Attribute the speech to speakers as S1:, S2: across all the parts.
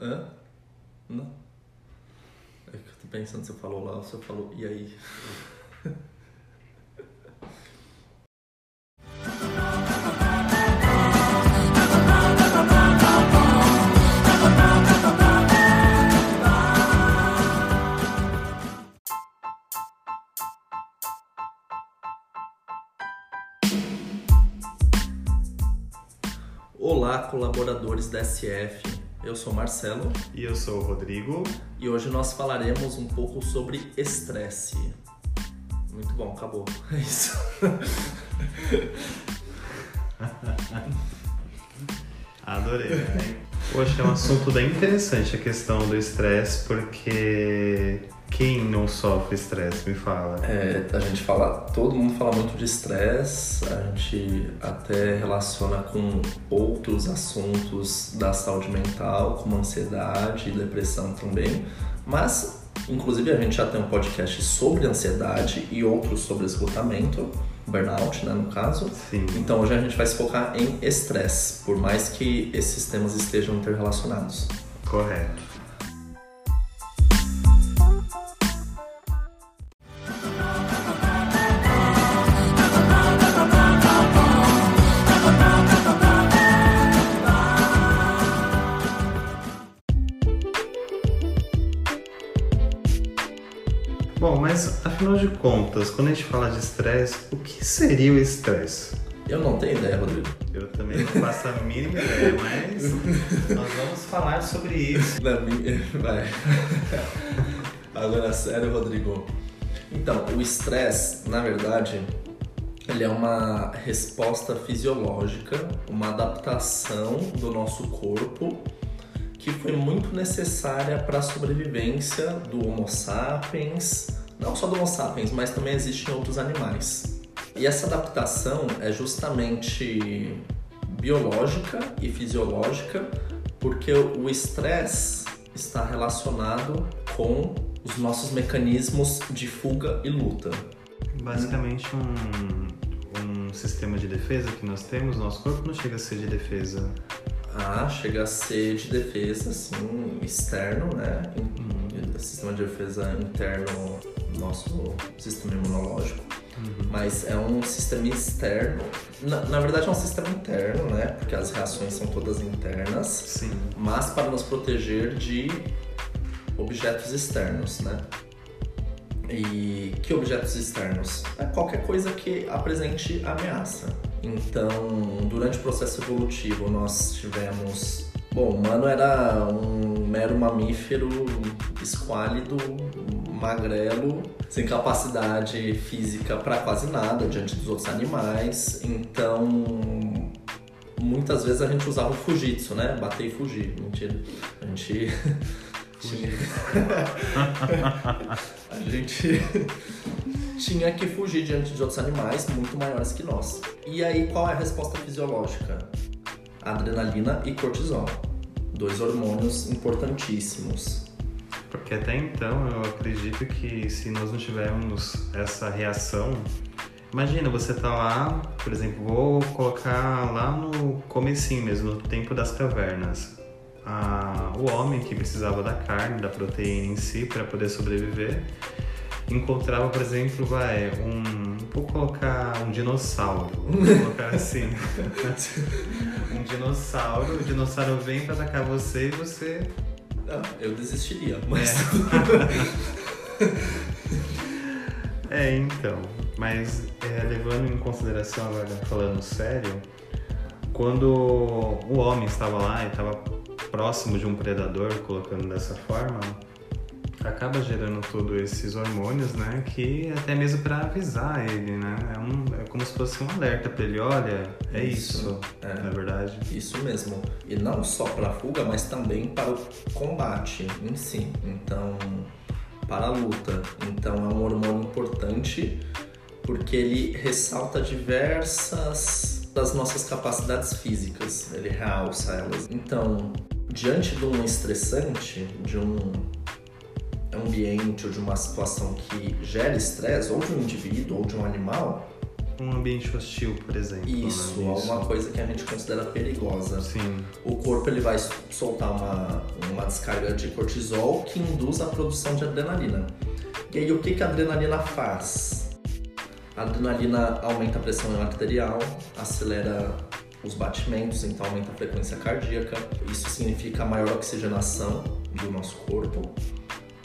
S1: Hã? Não. É que eu tô pensando, você falou lá, você falou, e aí? Olá, colaboradores da SF. Eu sou Marcelo
S2: E eu sou o Rodrigo.
S1: e hoje nós falaremos um pouco sobre estresse. Muito bom, acabou. É isso.
S2: Adorei. né? Poxa, é um assunto bem interessante a questão do estresse, porque quem não sofre estresse, me fala.
S1: É, a gente fala, todo mundo fala muito de estresse, a gente até relaciona com outros assuntos da saúde mental, como ansiedade e depressão também, mas inclusive a gente já tem um podcast sobre ansiedade e outros sobre esgotamento, burnout, né, no caso.
S2: Sim.
S1: Então hoje a gente vai se focar em estresse, por mais que esses temas estejam interrelacionados.
S2: Correto. Afinal de contas, quando a gente fala de estresse, o que seria o estresse?
S1: Eu não tenho ideia, Rodrigo.
S2: Eu também não faço a mínima ideia, mas nós vamos falar sobre isso.
S1: Na minha... Vai. Agora, sério, Rodrigo. Então, o estresse, na verdade, ele é uma resposta fisiológica, uma adaptação do nosso corpo que foi muito necessária para a sobrevivência do Homo sapiens, não só do Homo sapiens, mas também existem outros animais. E essa adaptação é justamente biológica e fisiológica, porque o estresse está relacionado com os nossos mecanismos de fuga e luta.
S2: Basicamente um, um sistema de defesa que nós temos, nosso corpo não chega a ser de defesa.
S1: Ah, chega a ser de defesa, assim, externo, né? Sistema de defesa interno, nosso sistema imunológico. Mas é um sistema externo. Na, na verdade, é um sistema interno, né? Porque as reações são todas internas.
S2: Sim.
S1: Mas para nos proteger de objetos externos, né? E que objetos externos? É qualquer coisa que apresente ameaça. Então, durante o processo evolutivo, nós tivemos. Bom, o humano era um mero mamífero esquálido, magrelo, sem capacidade física para quase nada diante dos outros animais. Então, muitas vezes a gente usava o fujitsu, né? Bater e fugir. Mentira. A gente. a gente tinha que fugir diante de outros animais muito maiores que nós. E aí, qual é a resposta fisiológica? Adrenalina e cortisol. Dois hormônios importantíssimos.
S2: Porque até então eu acredito que se nós não tivermos essa reação. Imagina, você tá lá, por exemplo, vou colocar lá no comecinho mesmo, no tempo das cavernas. O homem que precisava da carne, da proteína em si para poder sobreviver, encontrava, por exemplo, vai, um. Vou colocar um dinossauro. Vou colocar assim. um dinossauro, o dinossauro vem para atacar você e você
S1: Ah, eu desistiria, mas.
S2: É, então. Mas é, levando em consideração agora, falando sério, quando o homem estava lá e estava próximo de um predador, colocando dessa forma, acaba gerando todos esses hormônios, né? Que até mesmo para avisar ele, né? É, um, é como se fosse um alerta para ele, olha, é isso,
S1: Isso, é.
S2: na verdade.
S1: Isso mesmo. E não só para a fuga, mas também para o combate em si. Então, para a luta. Então, é um hormônio importante porque ele ressalta diversas das nossas capacidades físicas. Ele realça elas. Então, diante de um estressante, de um ambiente ou de uma situação que gera estresse, ou de um indivíduo ou de um animal,
S2: um ambiente hostil, por exemplo.
S1: Isso,
S2: né?
S1: alguma coisa que a gente considera perigosa.
S2: Sim.
S1: O corpo ele vai soltar uma, uma descarga de cortisol que induz a produção de adrenalina. E aí o que, que a adrenalina faz? A adrenalina aumenta a pressão arterial, acelera os batimentos, então aumenta a frequência cardíaca. Isso significa maior oxigenação do nosso corpo.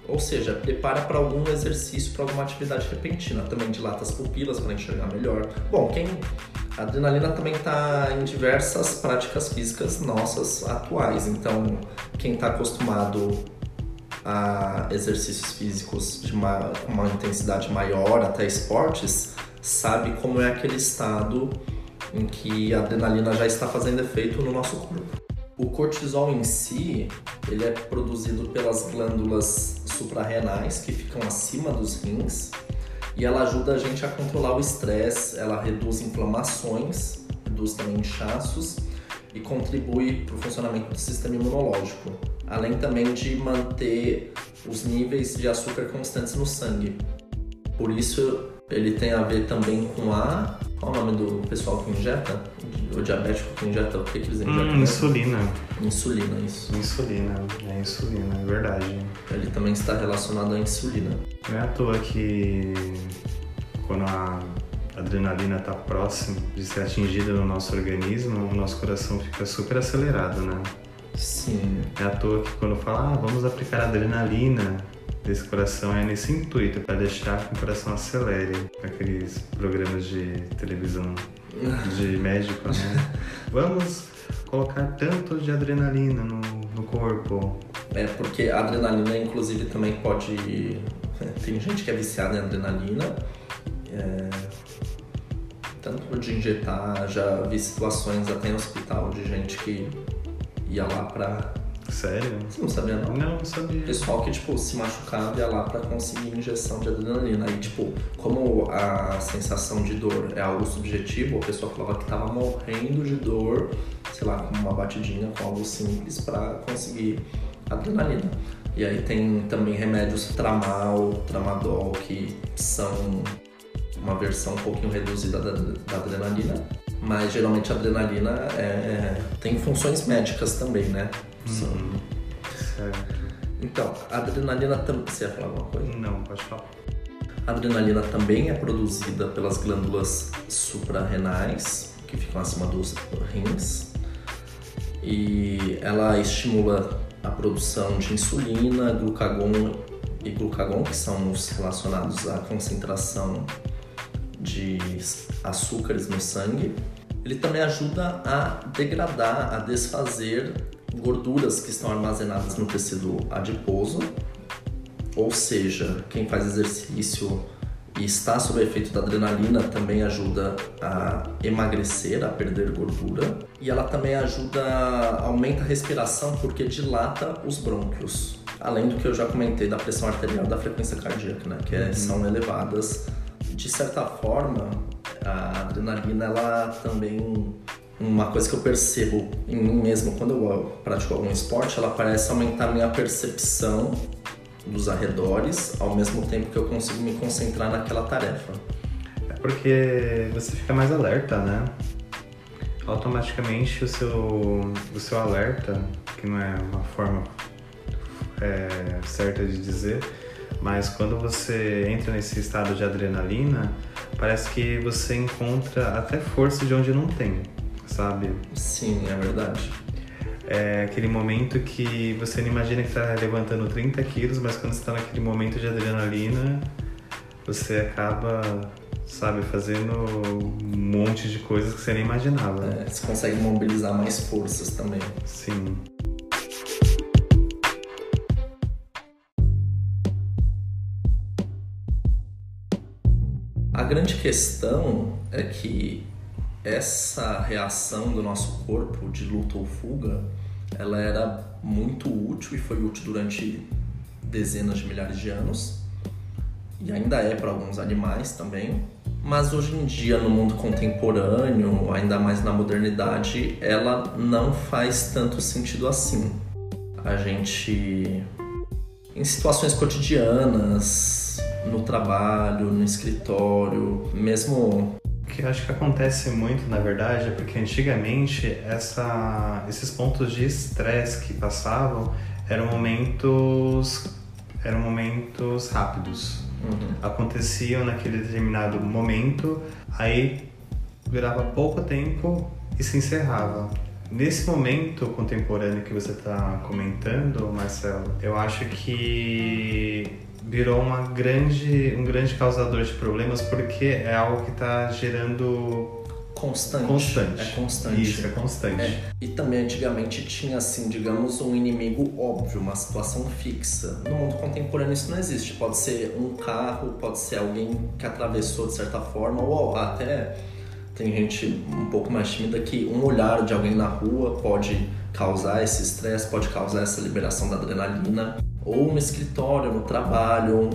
S1: Ou seja, prepara para algum exercício, para alguma atividade repentina. Também dilata as pupilas para enxergar melhor. Bom, quem a adrenalina também está em diversas práticas físicas nossas atuais. Então, quem está acostumado a exercícios físicos de uma, uma intensidade maior, até esportes, sabe como é aquele estado em que a adrenalina já está fazendo efeito no nosso corpo. O cortisol em si, ele é produzido pelas glândulas suprarrenais que ficam acima dos rins e ela ajuda a gente a controlar o estresse, ela reduz inflamações, reduz também inchaços e contribui para o funcionamento do sistema imunológico, além também de manter os níveis de açúcar constantes no sangue. Por isso, ele tem a ver também com a qual o nome do pessoal que injeta? O diabético que injeta o que, que eles injetam?
S2: Hum, insulina.
S1: Insulina, isso.
S2: Insulina, é insulina, é verdade.
S1: Ele também está relacionado à insulina.
S2: Não é à toa que quando a adrenalina está próximo de ser atingida no nosso organismo, o nosso coração fica super acelerado, né?
S1: Sim.
S2: É à toa que quando fala, ah, vamos aplicar adrenalina, desse coração é nesse intuito, para deixar que o coração acelere. Aqueles programas de televisão de médico, né? Vamos colocar tanto de adrenalina no, no corpo.
S1: É, porque a adrenalina, inclusive, também pode. Tem gente que é viciada em adrenalina. É... Tanto de injetar, já vi situações até em hospital de gente que ia lá pra
S2: Sério?
S1: Você não sabia não?
S2: Não, não sabia.
S1: Pessoal que, tipo, se machucava ia lá pra conseguir injeção de adrenalina. Aí, tipo, como a sensação de dor é algo subjetivo, a pessoa falava que tava morrendo de dor, sei lá, com uma batidinha, com algo simples pra conseguir adrenalina. E aí tem também remédios tramal, tramadol, que são uma versão um pouquinho reduzida da, da adrenalina. Mas geralmente a adrenalina é, tem funções médicas também, né?
S2: Uhum. Certo.
S1: Então, a adrenalina também. Você ia falar alguma coisa?
S2: Não, pode falar.
S1: A adrenalina também é produzida pelas glândulas suprarrenais, que ficam acima dos rins, e ela estimula a produção de insulina, glucagon e glucagon, que são os relacionados à concentração de açúcares no sangue. Ele também ajuda a degradar, a desfazer gorduras que estão armazenadas no tecido adiposo, ou seja, quem faz exercício e está sob efeito da adrenalina também ajuda a emagrecer, a perder gordura. E ela também ajuda, aumenta a respiração porque dilata os brônquios. Além do que eu já comentei da pressão arterial da frequência cardíaca, né? que uhum. são elevadas. De certa forma, a adrenalina ela também uma coisa que eu percebo em mim mesmo quando eu pratico algum esporte, ela parece aumentar minha percepção dos arredores, ao mesmo tempo que eu consigo me concentrar naquela tarefa.
S2: É porque você fica mais alerta, né? Automaticamente o seu, o seu alerta, que não é uma forma é, certa de dizer, mas quando você entra nesse estado de adrenalina, parece que você encontra até força de onde não tem sabe?
S1: Sim, é verdade.
S2: É aquele momento que você não imagina que está levantando 30 quilos, mas quando você está naquele momento de adrenalina, você acaba, sabe, fazendo um monte de coisas que você nem imaginava.
S1: É, você consegue mobilizar mais forças também.
S2: Sim.
S1: A grande questão é que essa reação do nosso corpo de luta ou fuga, ela era muito útil e foi útil durante dezenas de milhares de anos e ainda é para alguns animais também. Mas hoje em dia, no mundo contemporâneo, ainda mais na modernidade, ela não faz tanto sentido assim. A gente, em situações cotidianas, no trabalho, no escritório, mesmo
S2: que acho que acontece muito, na verdade, é porque antigamente essa, esses pontos de estresse que passavam eram momentos eram momentos rápidos.
S1: Uhum.
S2: Aconteciam naquele determinado momento, aí durava pouco tempo e se encerrava. Nesse momento contemporâneo que você está comentando, Marcelo, eu acho que virou uma grande, um grande causador de problemas porque é algo que está gerando
S1: Constante.
S2: constante.
S1: É constante.
S2: Isso, é constante.
S1: É. E também antigamente tinha, assim, digamos, um inimigo óbvio, uma situação fixa. No mundo contemporâneo isso não existe. Pode ser um carro, pode ser alguém que atravessou de certa forma, ou até tem gente um pouco mais tímida que um olhar de alguém na rua pode causar esse estresse, pode causar essa liberação da adrenalina. Ou no escritório, no trabalho,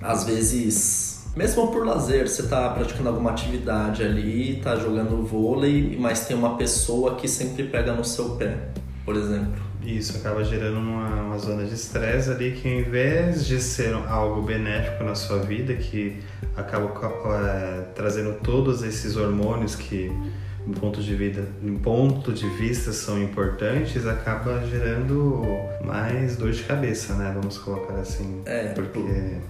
S1: às vezes mesmo por lazer, você está praticando alguma atividade ali, está jogando vôlei, mas tem uma pessoa que sempre pega no seu pé, por exemplo.
S2: Isso acaba gerando uma, uma zona de estresse ali que, em vez de ser algo benéfico na sua vida, que acaba é, trazendo todos esses hormônios que do ponto de vida, do ponto de vista são importantes, acaba gerando mais dor de cabeça, né? Vamos colocar assim.
S1: É, porque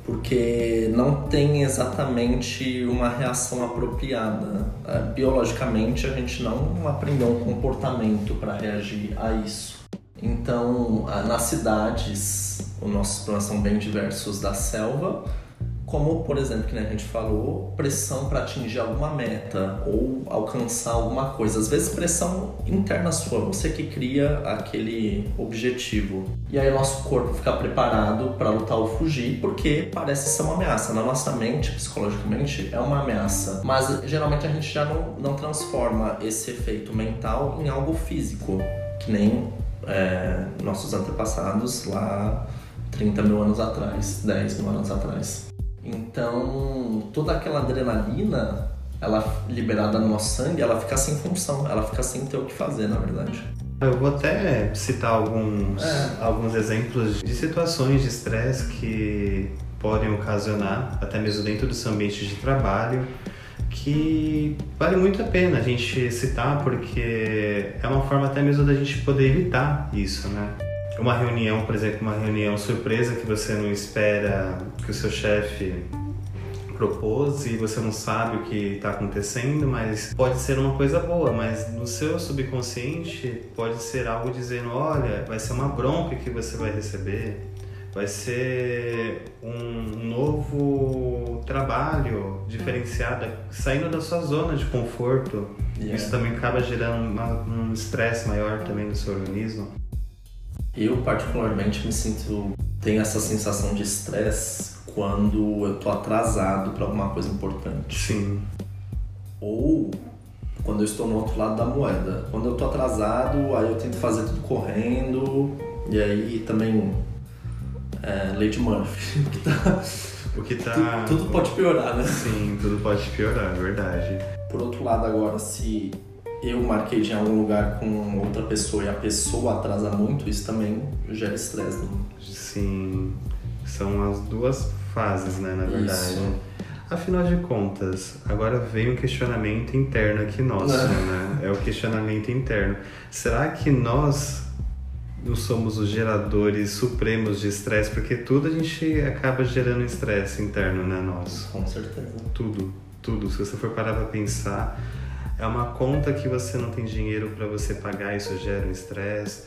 S1: porque não tem exatamente uma reação apropriada. É, biologicamente a gente não aprendeu um comportamento para reagir a isso. Então, nas cidades, os nossos problemas são bem diversos da selva como, por exemplo, que a gente falou, pressão para atingir alguma meta ou alcançar alguma coisa. Às vezes pressão interna sua, você que cria aquele objetivo. E aí nosso corpo fica preparado para lutar ou fugir, porque parece ser uma ameaça. Na nossa mente, psicologicamente, é uma ameaça. Mas geralmente a gente já não, não transforma esse efeito mental em algo físico, que nem é, nossos antepassados lá 30 mil anos atrás, 10 mil anos atrás. Então, toda aquela adrenalina, ela liberada no nosso sangue, ela fica sem função, ela fica sem ter o que fazer, na verdade.
S2: Eu vou até citar alguns, é. alguns exemplos de situações de estresse que podem ocasionar, até mesmo dentro do seu ambiente de trabalho, que vale muito a pena a gente citar, porque é uma forma até mesmo da gente poder evitar isso, né? Uma reunião, por exemplo, uma reunião surpresa que você não espera que o seu chefe propôs e você não sabe o que está acontecendo, mas pode ser uma coisa boa, mas no seu subconsciente pode ser algo dizendo, olha, vai ser uma bronca que você vai receber, vai ser um novo trabalho diferenciado, saindo da sua zona de conforto. Yeah. Isso também acaba gerando uma, um estresse maior também no seu organismo.
S1: Eu, particularmente, me sinto. tenho essa sensação de estresse quando eu tô atrasado para alguma coisa importante.
S2: Sim.
S1: Ou quando eu estou no outro lado da moeda. Quando eu tô atrasado, aí eu tento fazer tudo correndo, e aí também. É, Lady Murphy.
S2: O que tá. O que tá...
S1: Tudo, tudo pode piorar, né?
S2: Sim, tudo pode piorar, é verdade.
S1: Por outro lado, agora, se eu marquei de algum lugar com outra pessoa e a pessoa atrasa muito, isso também gera estresse. Né?
S2: Sim, são as duas fases, né, na verdade. Isso. Afinal de contas, agora vem um questionamento interno aqui nosso, é. né? É o questionamento interno. Será que nós não somos os geradores supremos de estresse? Porque tudo a gente acaba gerando estresse interno, né, nós?
S1: Com certeza.
S2: Tudo, tudo. Se você for parar pra pensar, é uma conta que você não tem dinheiro para você pagar, isso gera um estresse.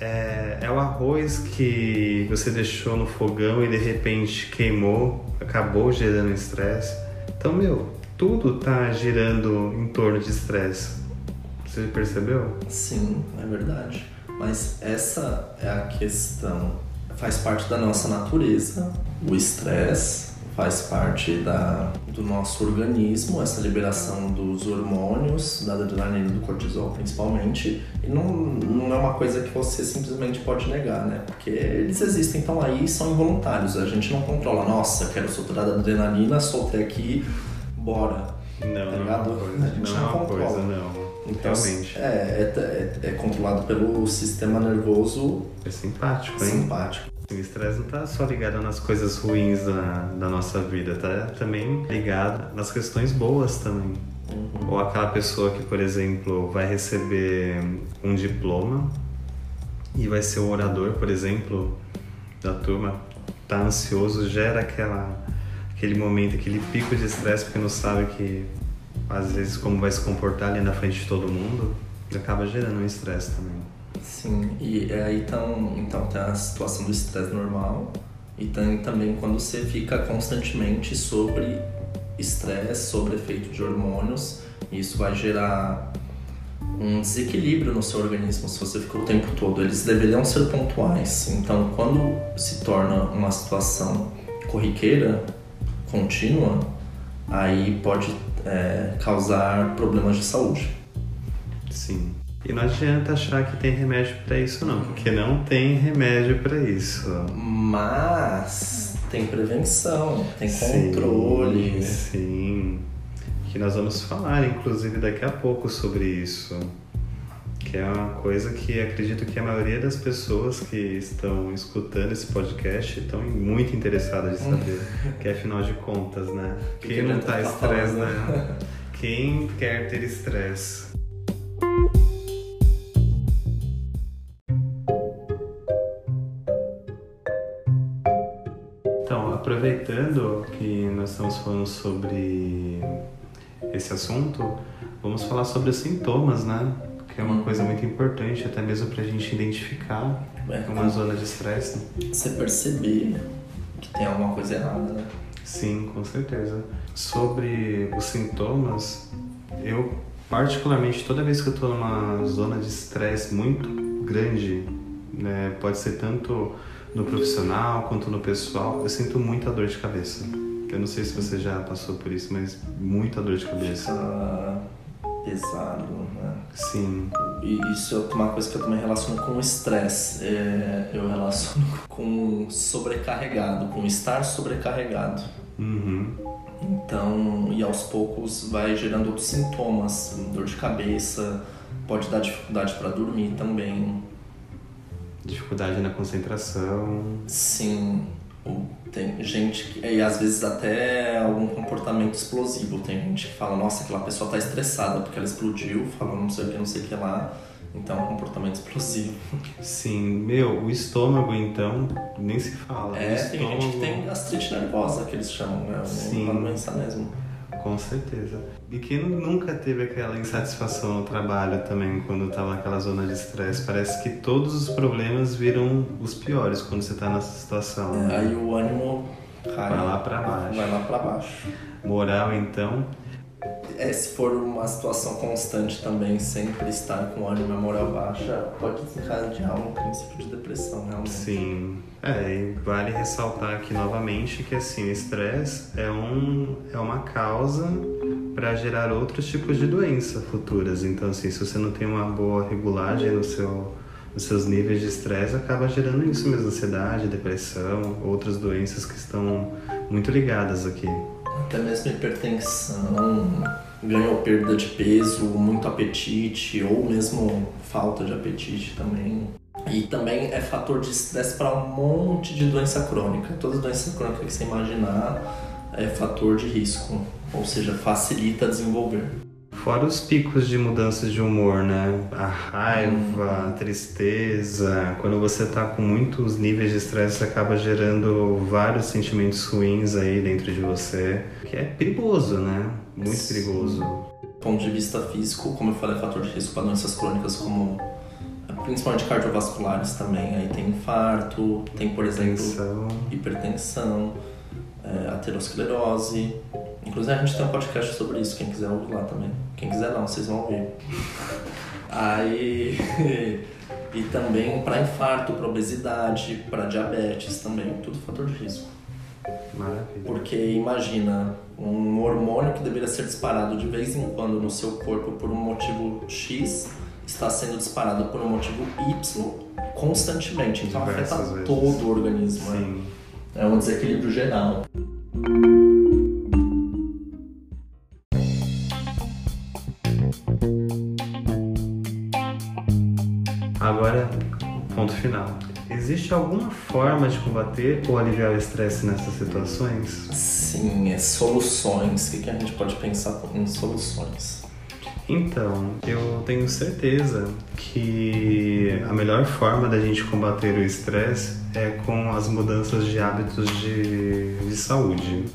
S2: É, é o arroz que você deixou no fogão e de repente queimou, acabou gerando estresse. Então, meu, tudo tá girando em torno de estresse. Você percebeu?
S1: Sim, é verdade. Mas essa é a questão. Faz parte da nossa natureza, o estresse, faz parte da, do nosso organismo, essa liberação dos hormônios, da adrenalina do cortisol principalmente, e não, não é uma coisa que você simplesmente pode negar, né? Porque eles existem, estão aí e são involuntários, a gente não controla, nossa, quero soltar a adrenalina, soltei aqui, bora.
S2: Não, tá? Não é uma coisa, a gente não, não é uma controla. Coisa, não. Então, Realmente.
S1: É, é, é, é controlado pelo sistema nervoso.
S2: É simpático, hein?
S1: Simpático.
S2: O estresse não tá só ligado nas coisas ruins da, da nossa vida, tá também ligado nas questões boas também.
S1: Uhum.
S2: Ou aquela pessoa que, por exemplo, vai receber um diploma e vai ser o orador, por exemplo, da turma, tá ansioso, gera aquela, aquele momento, aquele pico de estresse porque não sabe que às vezes como vai se comportar ali na frente de todo mundo, acaba gerando um estresse também.
S1: Sim, e aí então, então tem a situação do estresse normal e tem também quando você fica constantemente sobre estresse, sobre efeito de hormônios, isso vai gerar um desequilíbrio no seu organismo se você fica o tempo todo. Eles deveriam ser pontuais. Então, quando se torna uma situação corriqueira, contínua, aí pode é, causar problemas de saúde.
S2: Sim. E não adianta achar que tem remédio para isso não, porque não tem remédio para isso.
S1: Mas tem prevenção, tem controle.
S2: Sim, sim. Que nós vamos falar, inclusive, daqui a pouco sobre isso. Que é uma coisa que acredito que a maioria das pessoas que estão escutando esse podcast estão muito interessadas em saber. que afinal de contas, né?
S1: Que
S2: Quem
S1: que
S2: não tá estresse, né? Quem quer ter estresse? Aproveitando que nós estamos falando sobre esse assunto, vamos falar sobre os sintomas, né? Que é uma coisa muito importante, até mesmo para a gente identificar
S1: É,
S2: uma zona de estresse.
S1: Você perceber que tem alguma coisa errada, né?
S2: Sim, com certeza. Sobre os sintomas, eu particularmente toda vez que eu tô numa zona de estresse muito grande, né, pode ser tanto no profissional quanto no pessoal, eu sinto muita dor de cabeça. Eu não sei se você já passou por isso, mas muita dor de cabeça.
S1: Fica pesado, né?
S2: Sim,
S1: E isso é uma coisa que eu também relaciono com o estresse. É, eu relaciono com sobrecarregado, com estar sobrecarregado.
S2: uhum.
S1: Então, e aos poucos vai gerando outros sintomas, dor de cabeça, pode dar dificuldade para dormir também.
S2: Dificuldade na concentração.
S1: Sim, tem gente que. E às vezes até algum comportamento explosivo. Tem gente que fala, nossa, aquela pessoa tá estressada porque ela explodiu, falou não sei o que, não sei o que lá. Então é um comportamento explosivo.
S2: Sim, meu, o estômago então, nem se fala.
S1: É, tem gente que tem gastrite nervosa, que eles chamam, né?
S2: Sim.
S1: Uma doença mesmo.
S2: Com certeza. E quem nunca teve aquela insatisfação no trabalho também, quando tá naquela zona de estresse? Parece que todos os problemas viram os piores quando você tá nessa situação. né?
S1: Aí o ânimo cai.
S2: Vai lá pra baixo.
S1: Vai lá pra baixo.
S2: Moral, então,
S1: É, se for uma situação constante também, sempre estar com ânimo e moral baixa, pode desencadear um princípio de depressão, realmente.
S2: sim. É, e vale ressaltar aqui novamente que assim, o estresse é, um, é uma causa para gerar outros tipos de doença futuras. Então, assim, se você não tem uma boa regulagem no seu, nos seus níveis de estresse, acaba gerando isso mesmo, ansiedade, depressão, outras doenças que estão muito ligadas aqui.
S1: Até mesmo hipertensão, ganho ou perda de peso, muito apetite, ou mesmo falta de apetite também. E também é fator de estresse para um monte de doença crônica. Toda doença crônica que você imaginar é fator de risco, ou seja, facilita desenvolver.
S2: Fora os picos de mudanças de humor, né? A raiva, a tristeza. Quando você tá com muitos níveis de estresse, acaba gerando vários sentimentos ruins aí dentro de você. Que é perigoso, né? Muito perigoso.
S1: Do ponto de vista físico, como eu falei, é fator de risco para doenças crônicas como principalmente cardiovasculares também. Aí tem infarto, tem, por exemplo,
S2: Tensão.
S1: hipertensão, é, aterosclerose. Inclusive a gente tem um podcast sobre isso, quem quiser ouvir lá também. Quem quiser não, vocês vão ouvir. Aí e também para infarto, para obesidade, para diabetes também, tudo fator de risco.
S2: Maravilha.
S1: Porque imagina, um hormônio que deveria ser disparado de vez em quando no seu corpo por um motivo X está sendo disparado por um motivo Y constantemente. Então
S2: Diversas
S1: afeta
S2: vezes.
S1: todo o organismo. né?
S2: Sim.
S1: É um desequilíbrio geral.
S2: Existe alguma forma de combater ou aliviar o estresse nessas situações?
S1: Sim, é soluções. O que, que a gente pode pensar em soluções?
S2: Então, eu tenho certeza que a melhor forma da gente combater o estresse é com as mudanças de hábitos de, de saúde,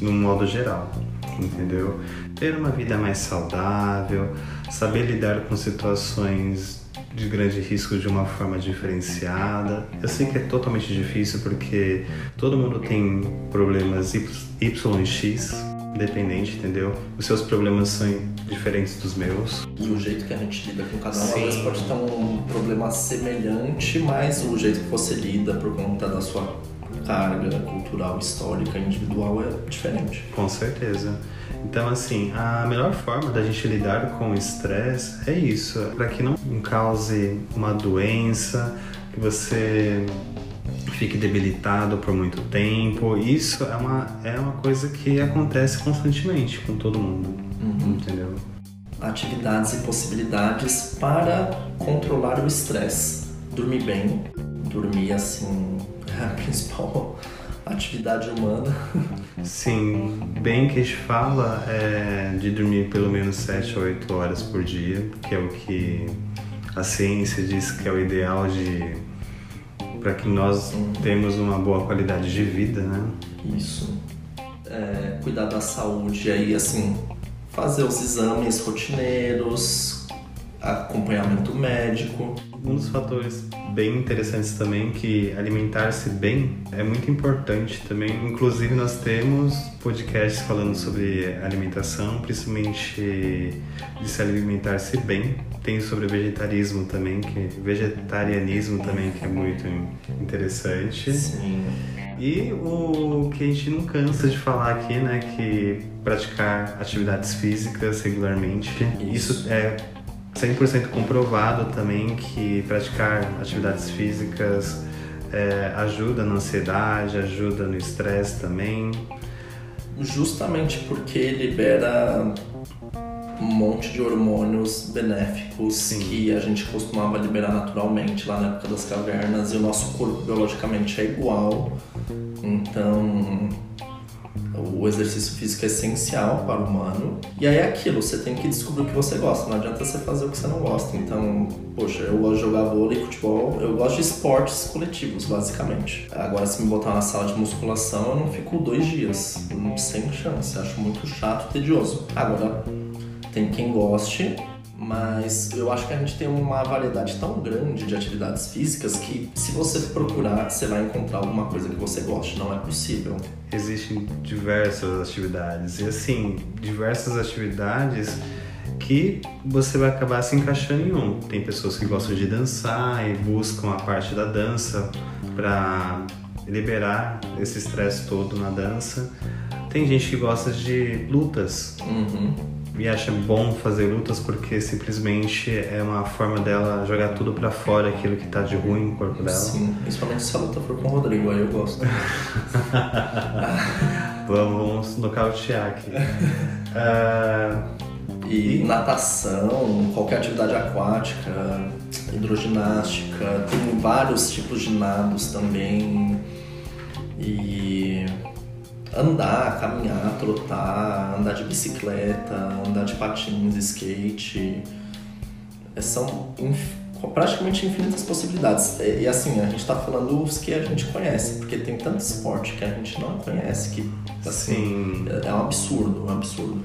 S2: no modo geral, entendeu? Ter uma vida mais saudável, saber lidar com situações de grande risco de uma forma diferenciada. Eu sei que é totalmente difícil porque todo mundo tem problemas Y e X, dependente, entendeu? Os seus problemas são diferentes dos meus.
S1: E o jeito que a gente lida com cada um, às vezes pode ter um problema semelhante, mas o jeito que você lida por conta da sua carga cultural, histórica, individual é diferente.
S2: Com certeza. Então, assim, a melhor forma da gente lidar com o estresse é isso, para que não cause uma doença, que você fique debilitado por muito tempo. Isso é uma, é uma coisa que acontece constantemente com todo mundo, uhum. entendeu?
S1: Atividades e possibilidades para controlar o estresse. Dormir bem, dormir assim, é a principal atividade humana.
S2: Sim, bem que a gente fala é de dormir pelo menos 7 a 8 horas por dia, que é o que a ciência diz que é o ideal de para que nós uhum. temos uma boa qualidade de vida, né?
S1: Isso. É, cuidar da saúde aí, assim, fazer os exames rotineiros, acompanhamento médico.
S2: Um dos fatores bem interessantes também que alimentar-se bem é muito importante também. Inclusive nós temos podcasts falando sobre alimentação, principalmente de se alimentar-se bem. Tem sobre vegetarismo também, que vegetarianismo também que é muito interessante.
S1: Sim.
S2: E o que a gente não cansa de falar aqui, né, que praticar atividades físicas regularmente, isso, isso é 100% comprovado também que praticar atividades físicas é, ajuda na ansiedade, ajuda no estresse também.
S1: Justamente porque libera um monte de hormônios benéficos Sim. que a gente costumava liberar naturalmente lá na época das cavernas e o nosso corpo biologicamente é igual. Então o exercício físico é essencial para o humano. E aí é aquilo, você tem que descobrir o que você gosta. Não adianta você fazer o que você não gosta. Então, poxa, eu gosto de jogar vôlei, futebol, eu gosto de esportes coletivos, basicamente. Agora, se me botar na sala de musculação, eu não fico dois dias. Sem chance. Acho muito chato, tedioso. Agora, tem quem goste mas eu acho que a gente tem uma variedade tão grande de atividades físicas que se você procurar, você vai encontrar alguma coisa que você goste, não é possível.
S2: Existem diversas atividades e assim, diversas atividades que você vai acabar se encaixando em um. Tem pessoas que gostam de dançar e buscam a parte da dança para liberar esse estresse todo na dança. Tem gente que gosta de lutas.
S1: Uhum
S2: e acha bom fazer lutas porque simplesmente é uma forma dela jogar tudo para fora aquilo que tá de ruim no corpo dela.
S1: Sim, principalmente se a luta for com o Rodrigo, aí eu gosto.
S2: vamos nocautear aqui. Uh,
S1: e natação, qualquer atividade aquática, hidroginástica, tem vários tipos de nados também. E andar, caminhar, trotar, andar de bicicleta, andar de patins, skate. É, são praticamente infinitas possibilidades. E, assim, a gente está falando os que a gente conhece, porque tem tanto esporte que a gente não conhece que assim, é, é um absurdo, é um absurdo.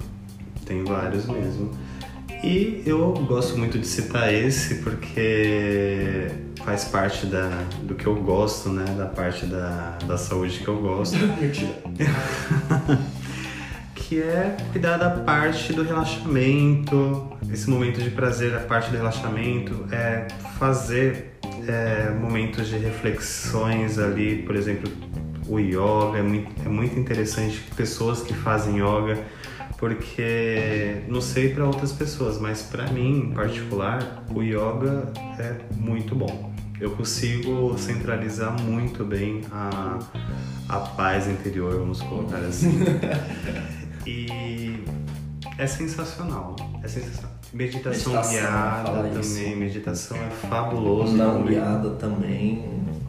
S2: Tem vários mesmo. E eu gosto muito de citar esse porque faz parte da, do que eu gosto, né? Da parte da, da saúde que eu gosto.
S1: Mentira.
S2: que é cuidar da parte do relaxamento, esse momento de prazer, a parte do relaxamento, é fazer é, momentos de reflexões ali, por exemplo, o yoga, é muito, é muito interessante pessoas que fazem yoga, porque não sei para outras pessoas, mas para mim em particular, o yoga é muito bom eu consigo centralizar muito bem a, a paz interior, vamos colocar assim. e é sensacional. É sensacional. Meditação, meditação guiada também, isso. meditação é fabuloso.
S1: Não também. guiada também.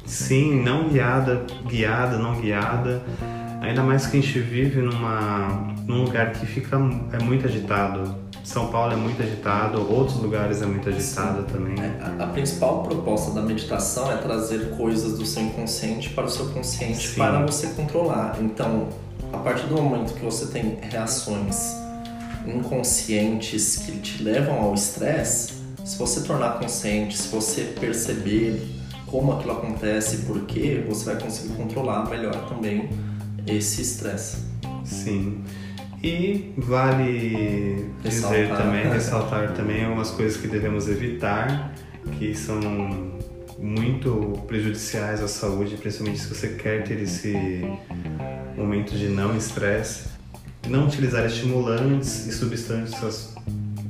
S2: Sim, não guiada, guiada, não guiada. Ainda mais que a gente vive numa, num lugar que fica é muito agitado. São Paulo é muito agitado, outros lugares é muito agitado Sim. também.
S1: É, a, a, principal proposta da meditação é trazer coisas do seu inconsciente para o seu consciente Sim. para você controlar. Então, a partir do momento que você tem reações inconscientes que te levam ao estresse, se você tornar consciente, se você perceber como aquilo acontece, por quê, você vai conseguir controlar melhor também esse estresse.
S2: Sim. E vale ressaltar. dizer também, ressaltar também algumas coisas que devemos evitar, que são muito prejudiciais à saúde, principalmente se você quer ter esse momento de não estresse. Não utilizar estimulantes e substâncias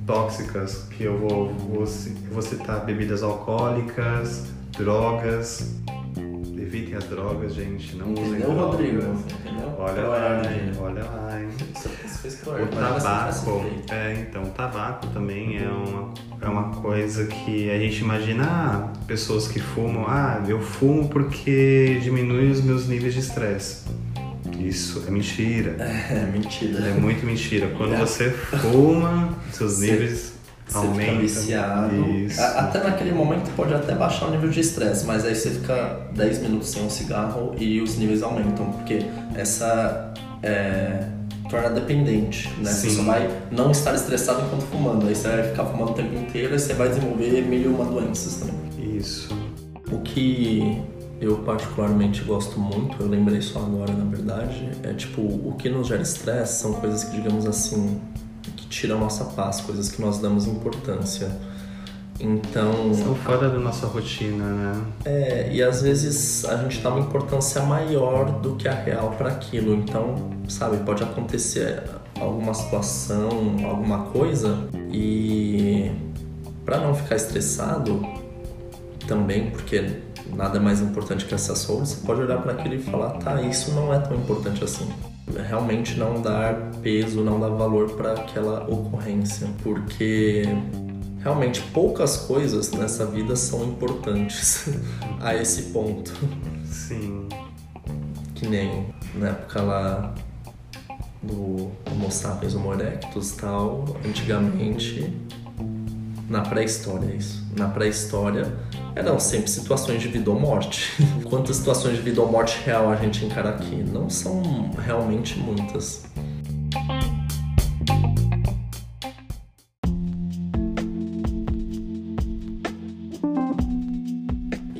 S2: tóxicas, que eu vou, vou, vou citar bebidas alcoólicas, drogas, evitem as drogas, gente. Não usem
S1: Entendeu,
S2: drogas.
S1: Rodrigo?
S2: Olha lá, hein? Olha lá, hein? O tabaco, é, então, o tabaco também é uma, é uma coisa que a gente imagina, ah, pessoas que fumam, ah, eu fumo porque diminui os meus níveis de estresse. Isso é mentira.
S1: É, mentira.
S2: É muito mentira. Quando é. você fuma, seus níveis
S1: você Aumenta. fica viciado. Isso. Até naquele momento pode até baixar o nível de estresse, mas aí você fica 10 minutos sem um cigarro e os níveis aumentam, porque essa é, torna dependente, né? Sim. Você só vai não estar estressado enquanto fumando, aí você vai ficar fumando o tempo inteiro e você vai desenvolver mil e uma doenças também.
S2: Isso.
S1: O que eu particularmente gosto muito, eu lembrei só agora na verdade, é tipo, o que nos gera estresse são coisas que, digamos assim, tira a nossa paz, coisas que nós damos importância. Então.
S2: São fora da nossa rotina, né?
S1: É, e às vezes a gente dá uma importância maior do que a real para aquilo. Então, sabe, pode acontecer alguma situação, alguma coisa e para não ficar estressado também, porque nada é mais importante que essa saúde, você pode olhar para aquilo e falar, tá, isso não é tão importante assim realmente não dar peso, não dar valor para aquela ocorrência, porque realmente poucas coisas nessa vida são importantes a esse ponto.
S2: Sim.
S1: Que nem na época lá do Homo sapiens Homo erectus tal, antigamente na pré-história isso. Na pré-história eram sempre situações de vida ou morte. Quantas situações de vida ou morte real a gente encara aqui? Não são realmente muitas.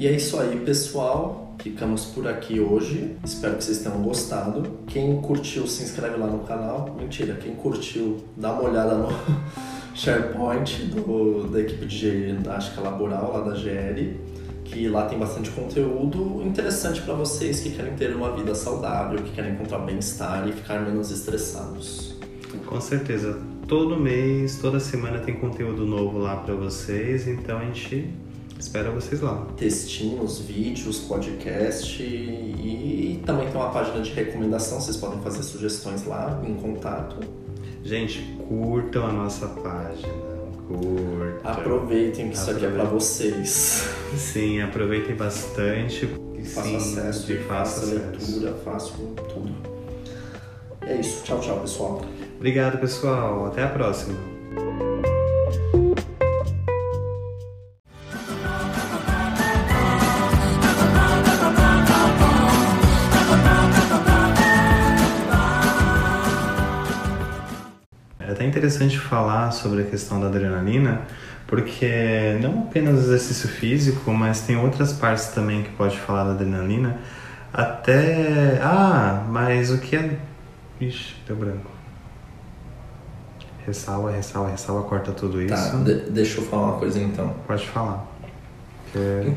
S1: É isso aí, pessoal. Ficamos por aqui hoje. Espero que vocês tenham gostado. Quem curtiu, se inscreve lá no canal. Mentira, quem curtiu, dá uma olhada no SharePoint do, da equipe de ginástica laboral lá da GL, que lá tem bastante conteúdo interessante para vocês que querem ter uma vida saudável, que querem encontrar bem-estar e ficar menos estressados.
S2: Com certeza. Todo mês, toda semana tem conteúdo novo lá para vocês, então a gente espera vocês lá.
S1: Textinhos, vídeos, podcast e, e também tem uma página de recomendação, vocês podem fazer sugestões lá em contato.
S2: Gente, curtam a nossa página. Curtam.
S1: Aproveitem que isso aqui é para vocês.
S2: Sim, aproveitem bastante.
S1: Faça acesso, de faça leitura, faça tudo. É isso. Tchau, tchau, pessoal.
S2: Obrigado, pessoal. Até a próxima. Interessante falar sobre a questão da adrenalina, porque não apenas exercício físico, mas tem outras partes também que pode falar da adrenalina. Até. Ah, mas o que é. Ixi, deu branco. Ressalva, ressalva, ressalva, corta tudo tá, isso.
S1: Tá, de deixa eu falar uma coisa então.
S2: Pode falar. Que...